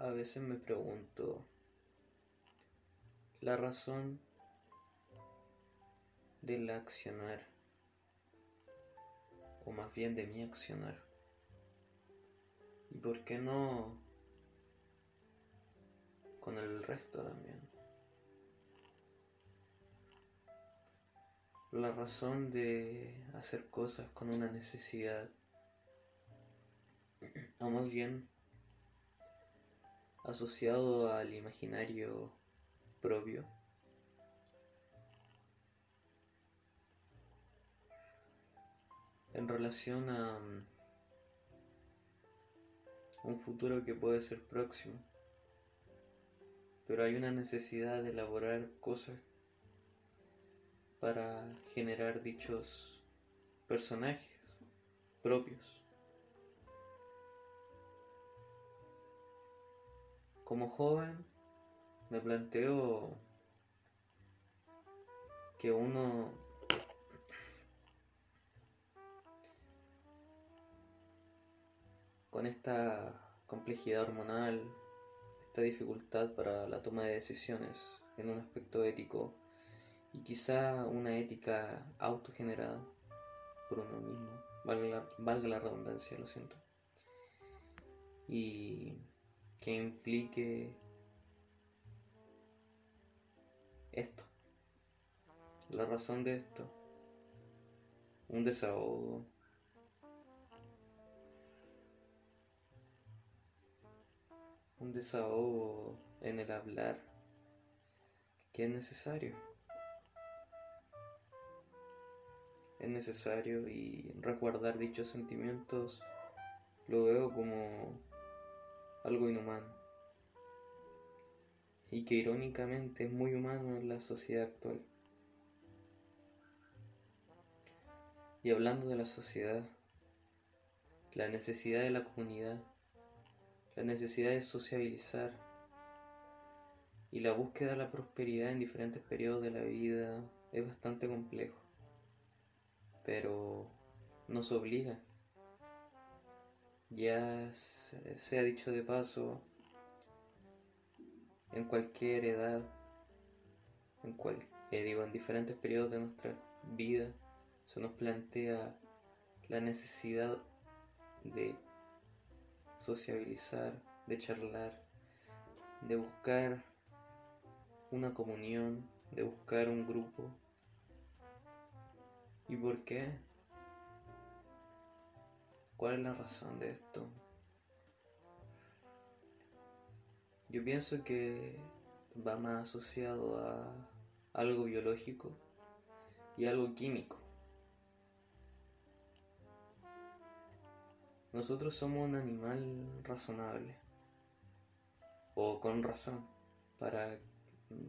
A veces me pregunto la razón del accionar, o más bien de mi accionar. ¿Y por qué no con el resto también? La razón de hacer cosas con una necesidad, o más bien asociado al imaginario propio. En relación a mm, un futuro que puede ser próximo, pero hay una necesidad de elaborar cosas para generar dichos personajes propios. Como joven me planteo que uno con esta complejidad hormonal, esta dificultad para la toma de decisiones en un aspecto ético y quizá una ética autogenerada por uno mismo, valga la, valga la redundancia, lo siento. Y que implique esto. La razón de esto. Un desahogo. Un desahogo en el hablar que es necesario. Es necesario y recordar dichos sentimientos lo veo como algo inhumano. Y que irónicamente es muy humano en la sociedad actual. Y hablando de la sociedad, la necesidad de la comunidad, la necesidad de sociabilizar y la búsqueda de la prosperidad en diferentes periodos de la vida es bastante complejo, pero nos obliga ya se ha dicho de paso, en cualquier edad, en cual, eh, en diferentes periodos de nuestra vida, se nos plantea la necesidad de sociabilizar, de charlar, de buscar una comunión, de buscar un grupo. ¿Y por qué? ¿Cuál es la razón de esto? Yo pienso que va más asociado a algo biológico y algo químico. Nosotros somos un animal razonable o con razón para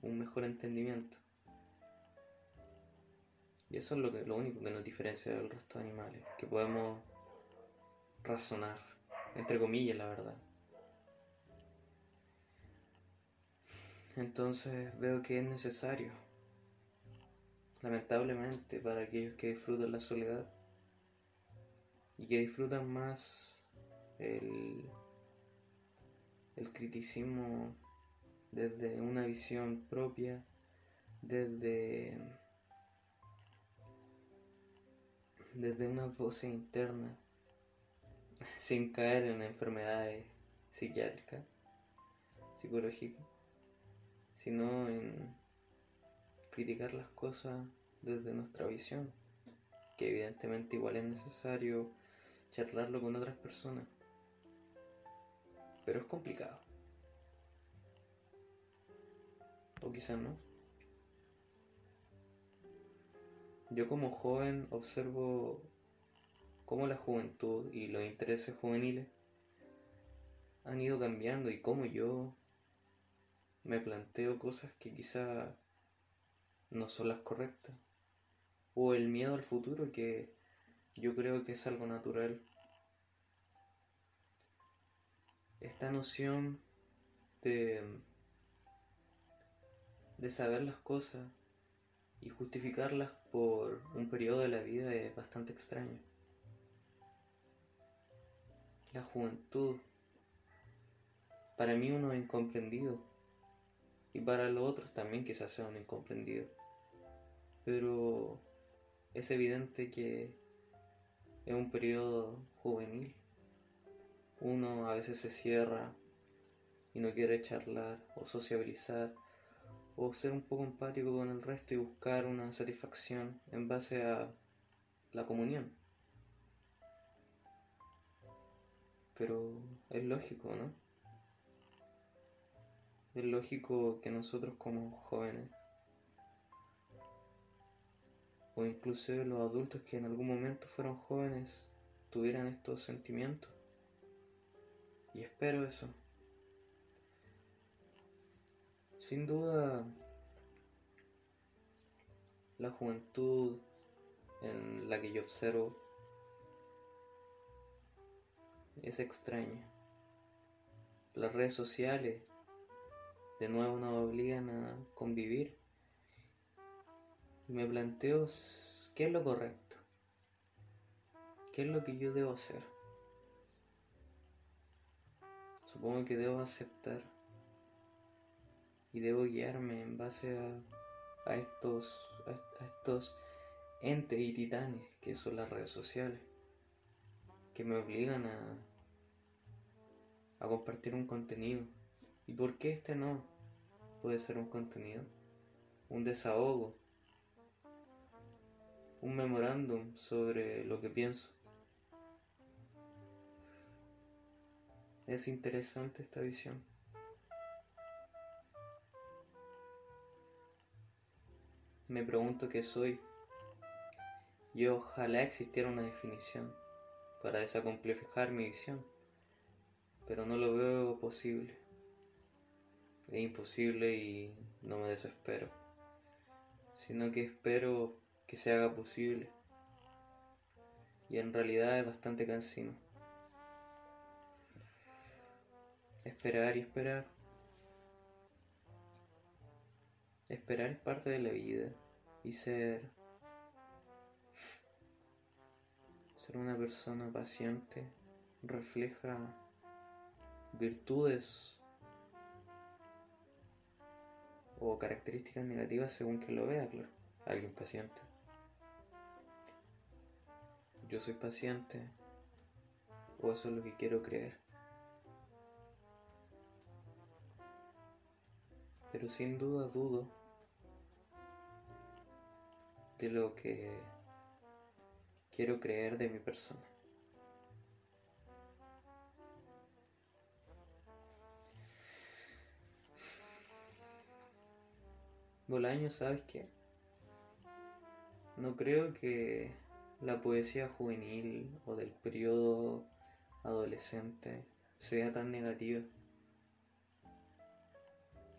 un mejor entendimiento. Y eso es lo, único que nos diferencia del resto de animales, que podemos razonar, entre comillas, la verdad. Entonces veo que es necesario, lamentablemente, para aquellos que disfrutan la soledad y que disfrutan más el, el criticismo desde una visión propia, desde, desde una voz interna sin caer en enfermedades psiquiátricas, psicológicas, sino en criticar las cosas desde nuestra visión, que evidentemente igual es necesario charlarlo con otras personas, pero es complicado. O quizás no. Yo como joven observo cómo la juventud y los intereses juveniles han ido cambiando y cómo yo me planteo cosas que quizá no son las correctas. O el miedo al futuro que yo creo que es algo natural. Esta noción de, de saber las cosas y justificarlas por un periodo de la vida es bastante extraño la juventud para mí uno es incomprendido. Y para los otros también quizás sea un incomprendido. Pero es evidente que es un periodo juvenil. Uno a veces se cierra y no quiere charlar o sociabilizar o ser un poco empático con el resto y buscar una satisfacción en base a la comunión. Pero es lógico, ¿no? Es lógico que nosotros como jóvenes, o incluso los adultos que en algún momento fueron jóvenes, tuvieran estos sentimientos. Y espero eso. Sin duda, la juventud en la que yo observo es extraña. Las redes sociales de nuevo nos obligan a convivir. Me planteo qué es lo correcto. ¿Qué es lo que yo debo hacer? Supongo que debo aceptar y debo guiarme en base a, estos, a estos entes y titanes que son las redes sociales, que me obligan a, a compartir un contenido. ¿Y por qué este no puede ser un contenido? Un desahogo, un memorándum sobre lo que pienso. Es interesante esta visión. Me pregunto qué soy. Y ojalá existiera una definición para desacomplificar mi visión, pero no lo veo posible. Es imposible y no me desespero, sino que espero que se haga posible. Y en realidad es bastante cansino. Esperar y esperar. Esperar es parte de la vida y ser ser una persona paciente refleja virtudes o características negativas según que lo vea, claro. Alguien paciente. Yo soy paciente o eso es lo que quiero creer. Pero sin duda dudo de lo que quiero creer de mi persona. Bolaño, ¿sabes qué? No creo que la poesía juvenil o del periodo adolescente sea tan negativa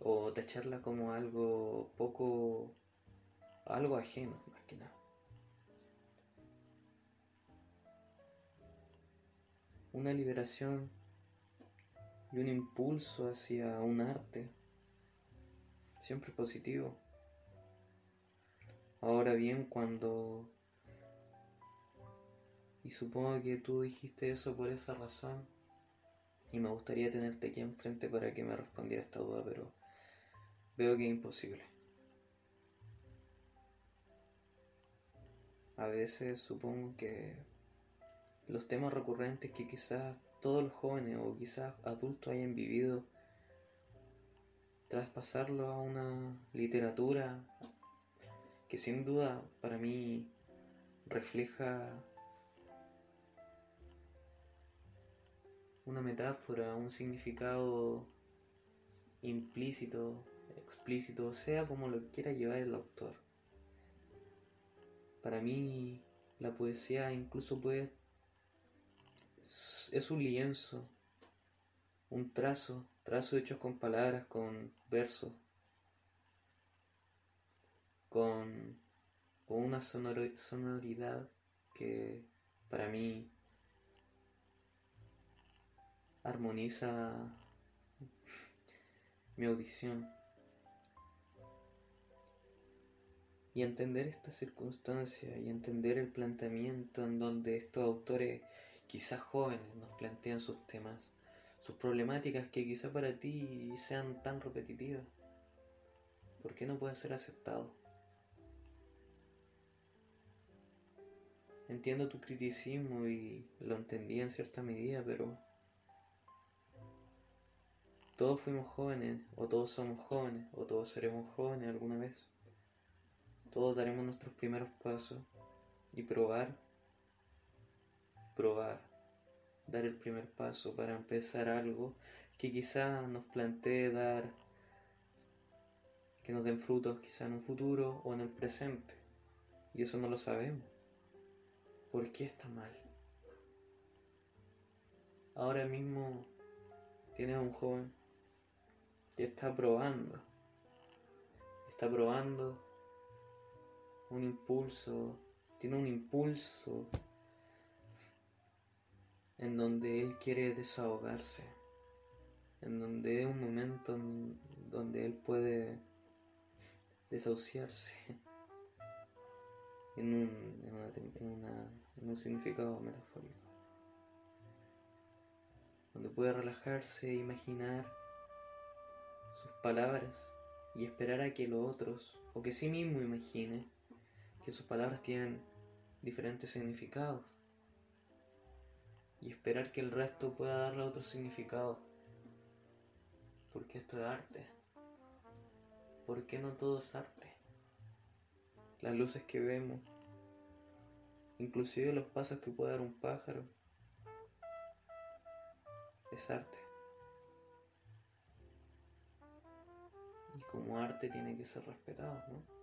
o tacharla como algo poco, algo ajeno, más que nada. Una liberación y un impulso hacia un arte, siempre positivo. Ahora bien, cuando... Y supongo que tú dijiste eso por esa razón. Y me gustaría tenerte aquí enfrente para que me respondiera esta duda, pero veo que es imposible. A veces supongo que los temas recurrentes que quizás todos los jóvenes o quizás adultos hayan vivido, traspasarlo a una literatura que sin duda para mí refleja una metáfora, un significado implícito explícito, sea como lo quiera llevar el autor. Para mí la poesía incluso puede... es un lienzo, un trazo, trazo hecho con palabras, con versos, con, con una sonoridad que para mí armoniza mi audición. y entender esta circunstancia y entender el planteamiento en donde estos autores, quizás jóvenes, nos plantean sus temas, sus problemáticas que quizá para ti sean tan repetitivas. ¿Por qué no puede ser aceptado? Entiendo tu criticismo y lo entendí en cierta medida, pero todos fuimos jóvenes, o todos somos jóvenes, o todos seremos jóvenes alguna vez. Todos daremos nuestros primeros pasos y probar, probar, dar el primer paso para empezar algo que quizá nos plantee dar, que nos den frutos quizá en un futuro o en el presente. Y eso no lo sabemos. ¿Por qué está mal? Ahora mismo tienes a un joven que está probando, está probando un impulso, tiene un impulso en donde él quiere desahogarse, en donde es un momento en donde él puede desahuciarse en un, en un significado metafórico, donde puede relajarse e imaginar sus palabras y esperar a que los otros, o que sí mismo imagine, que sus palabras tienen diferentes significados y esperar que el resto pueda darle otro significado. Porque esto es arte. ¿Por qué no todo es arte? Las luces que vemos, inclusive los pasos que puede dar un pájaro, es arte. Y como arte tiene que ser respetado, ¿no?